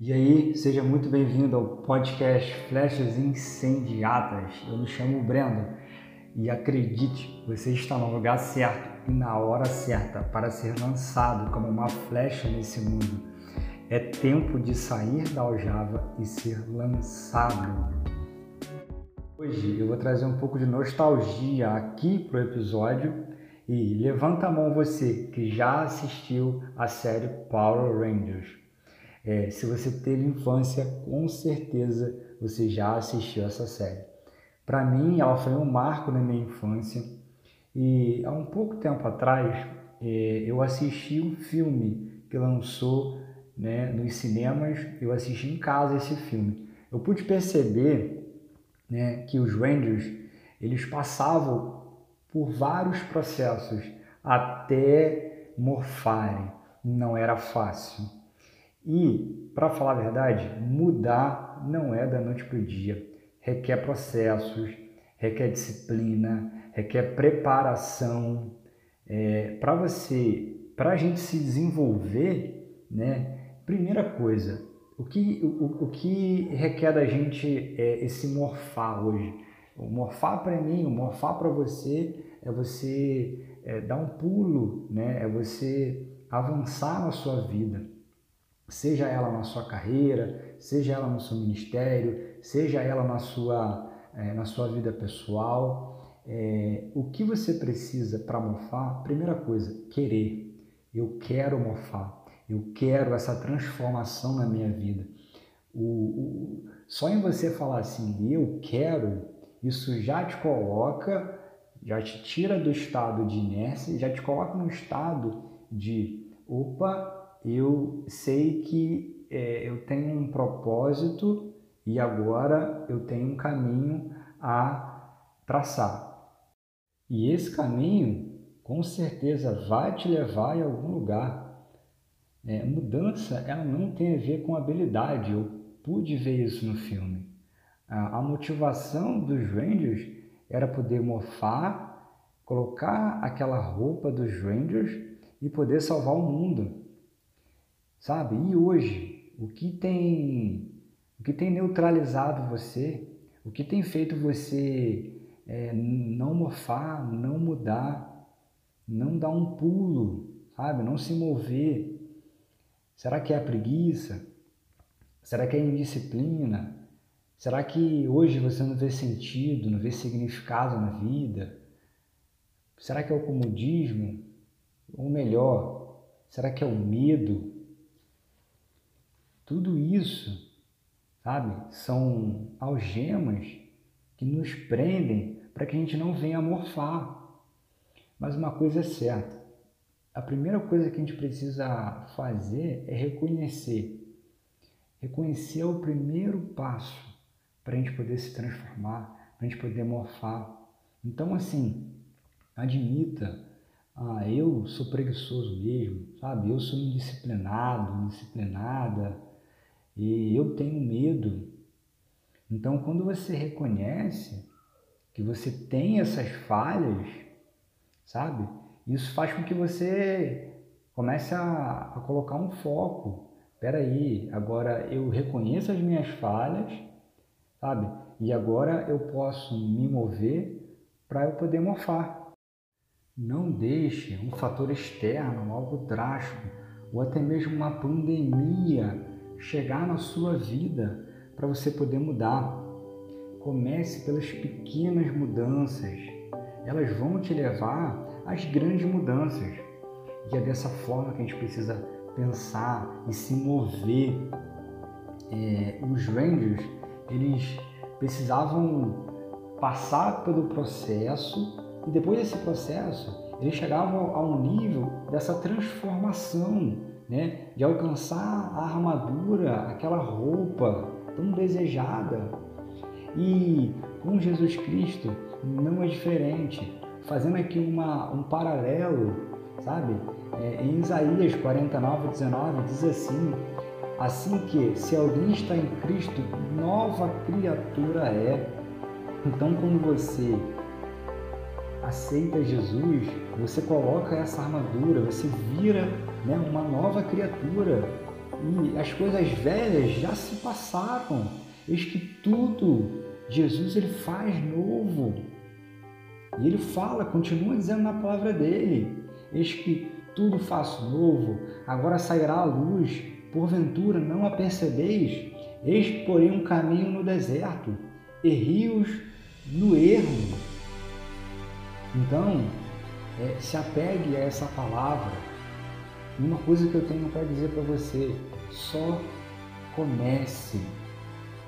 E aí, seja muito bem-vindo ao podcast Flechas Incendiadas. Eu me chamo Brendo e acredite, você está no lugar certo e na hora certa para ser lançado como uma flecha nesse mundo. É tempo de sair da aljava e ser lançado. Hoje eu vou trazer um pouco de nostalgia aqui para o episódio e levanta a mão você que já assistiu a série Power Rangers. É, se você teve infância, com certeza você já assistiu essa série. Para mim, ela foi um marco na minha infância e há um pouco tempo atrás é, eu assisti um filme que lançou né, nos cinemas, eu assisti em casa esse filme. Eu pude perceber né, que os Rangers eles passavam por vários processos até morfarem. Não era fácil. E, para falar a verdade, mudar não é da noite para o dia. Requer processos, requer disciplina, requer preparação. É, para você, para a gente se desenvolver, né? Primeira coisa, o que, o, o que requer da gente é esse morfar hoje? O morfar para mim, o morfar para você é você é, dar um pulo, né? é você avançar na sua vida seja ela na sua carreira, seja ela no seu ministério, seja ela na sua, é, na sua vida pessoal. É, o que você precisa para morfar? Primeira coisa, querer. Eu quero morfar. Eu quero essa transformação na minha vida. O, o, só em você falar assim, eu quero, isso já te coloca, já te tira do estado de inércia, já te coloca no estado de opa, eu sei que é, eu tenho um propósito e agora eu tenho um caminho a traçar. E esse caminho, com certeza, vai te levar em algum lugar. É, mudança, ela não tem a ver com habilidade. Eu pude ver isso no filme. A, a motivação dos Rangers era poder morfar, colocar aquela roupa dos Rangers e poder salvar o mundo sabe? E hoje, o que tem, o que tem neutralizado você, o que tem feito você é, não mofar, não mudar, não dar um pulo, sabe? Não se mover. Será que é a preguiça? Será que é a indisciplina? Será que hoje você não vê sentido, não vê significado na vida? Será que é o comodismo? Ou melhor, será que é o medo? Tudo isso, sabe, são algemas que nos prendem para que a gente não venha morfar. Mas uma coisa é certa: a primeira coisa que a gente precisa fazer é reconhecer. Reconhecer é o primeiro passo para a gente poder se transformar, para a gente poder morfar. Então, assim, admita, ah, eu sou preguiçoso mesmo, sabe? Eu sou indisciplinado, indisciplinada, e eu tenho medo. Então, quando você reconhece que você tem essas falhas, sabe? Isso faz com que você comece a, a colocar um foco. Espera aí, agora eu reconheço as minhas falhas, sabe? E agora eu posso me mover para eu poder morfar. Não deixe um fator externo, algo drástico, ou até mesmo uma pandemia chegar na sua vida para você poder mudar. Comece pelas pequenas mudanças, elas vão te levar às grandes mudanças. E é dessa forma que a gente precisa pensar e se mover. É, os Rangers, eles precisavam passar pelo processo e depois desse processo eles chegavam a um nível dessa transformação né? de alcançar a armadura, aquela roupa tão desejada. E com Jesus Cristo não é diferente, fazendo aqui uma, um paralelo, sabe? É, em Isaías 49, 19 diz assim: Assim que, se alguém está em Cristo, nova criatura é. Então, quando você aceita Jesus, você coloca essa armadura, você vira né, uma nova criatura. e as coisas velhas já se passaram. Eis que tudo Jesus ele faz novo. E ele fala, continua dizendo na palavra dele: Eis que tudo faço novo, agora sairá a luz, porventura não a percebeis? Eis, porém, um caminho no deserto e rios no ermo. Então, é, se apegue a essa palavra. Uma coisa que eu tenho para dizer para você: só comece